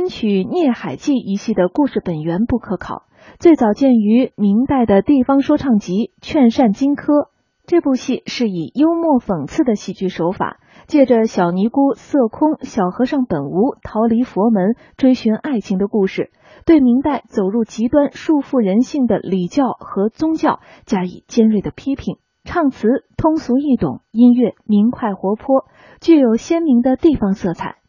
昆曲《孽海记》一戏的故事本源不可考，最早见于明代的地方说唱集《劝善荆轲》。这部戏是以幽默讽刺的喜剧手法，借着小尼姑色空、小和尚本无逃离佛门、追寻爱情的故事，对明代走入极端、束缚人性的礼教和宗教加以尖锐的批评。唱词通俗易懂，音乐明快活泼，具有鲜明的地方色彩。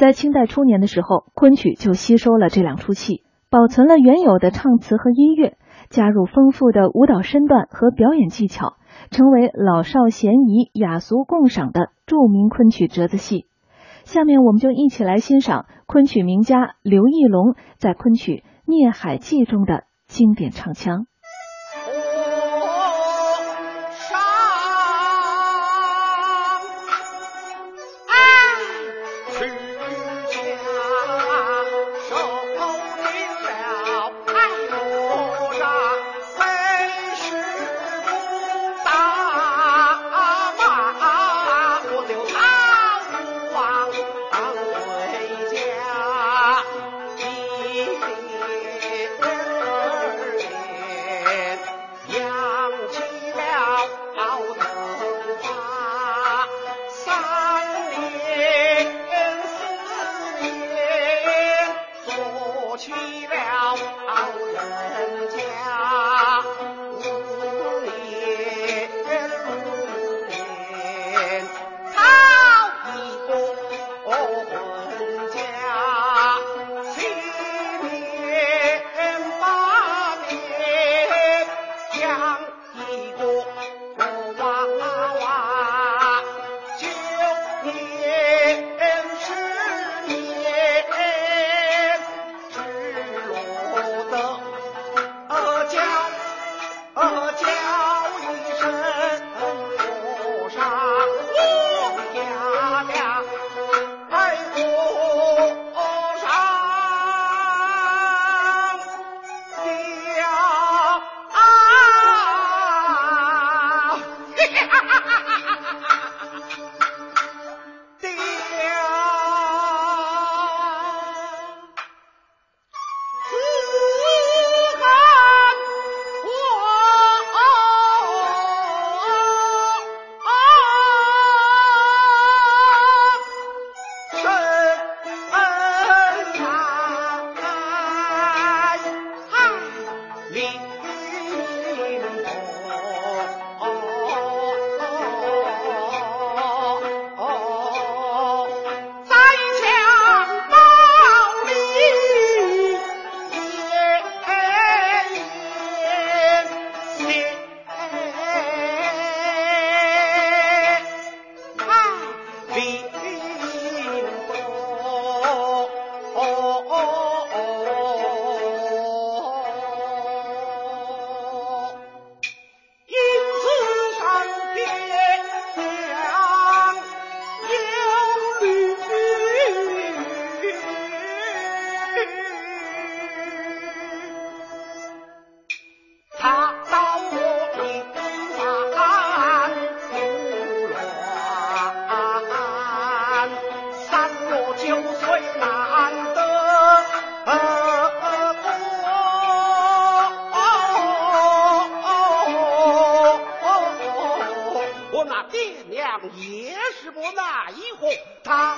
在清代初年的时候，昆曲就吸收了这两出戏，保存了原有的唱词和音乐，加入丰富的舞蹈身段和表演技巧，成为老少咸宜、雅俗共赏的著名昆曲折子戏。下面我们就一起来欣赏昆曲名家刘义隆在昆曲《孽海记》中的经典唱腔。爹娘也是不那一户，他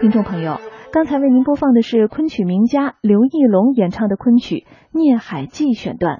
听众朋友，刚才为您播放的是昆曲名家刘义龙演唱的昆曲《孽海记》选段。